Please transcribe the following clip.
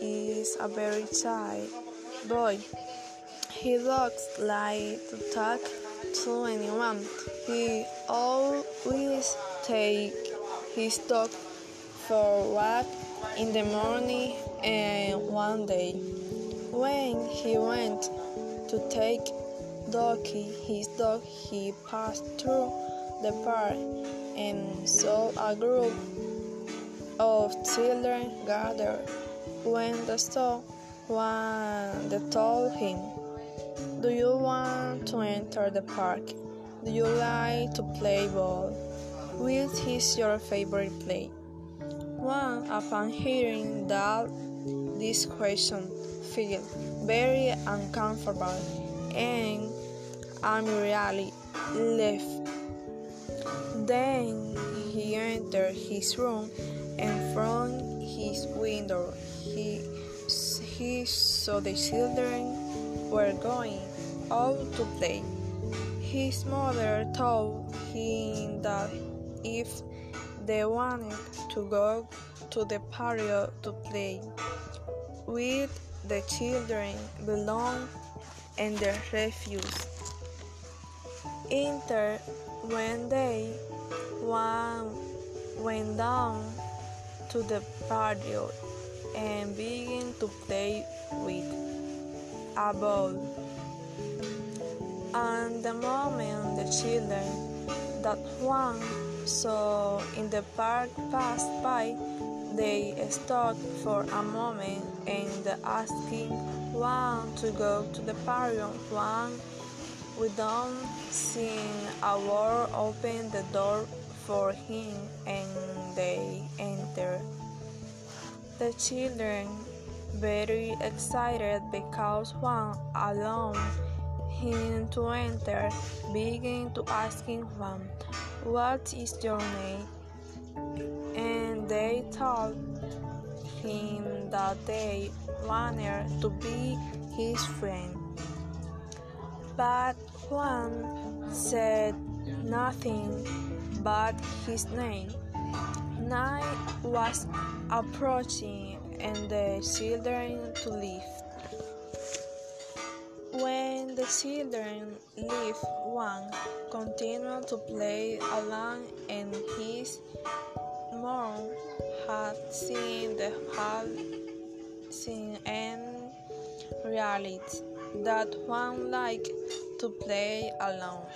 is a very shy boy. He looks like to talk to anyone. He always take his dog for walk in the morning and one day when he went to take Doki his dog he passed through the park and saw a group of children gathered. When the store Juan they told him, Do you want to enter the park? Do you like to play ball? Which is your favorite play? Juan, upon hearing that this question, felt very uncomfortable and immediately left. Then he entered his room and from his window he, he saw the children were going out to play. His mother told him that if they wanted to go to the patio to play with the children belong and they refused. Enter when they Juan went down to the patio and began to play with a ball. And the moment the children that Juan saw in the park passed by, they stopped for a moment and asking one to go to the patio. Juan without seeing a word opened the door for him and they entered. The children, very excited because Juan allowed him to enter, began to asking Juan, What is your name? And they told him that they wanted to be his friend. But Juan said nothing but his name. Night was approaching and the children to leave. When the children left, Juan continued to play along and his mom had seen the whole scene and realized that Juan liked to play alone.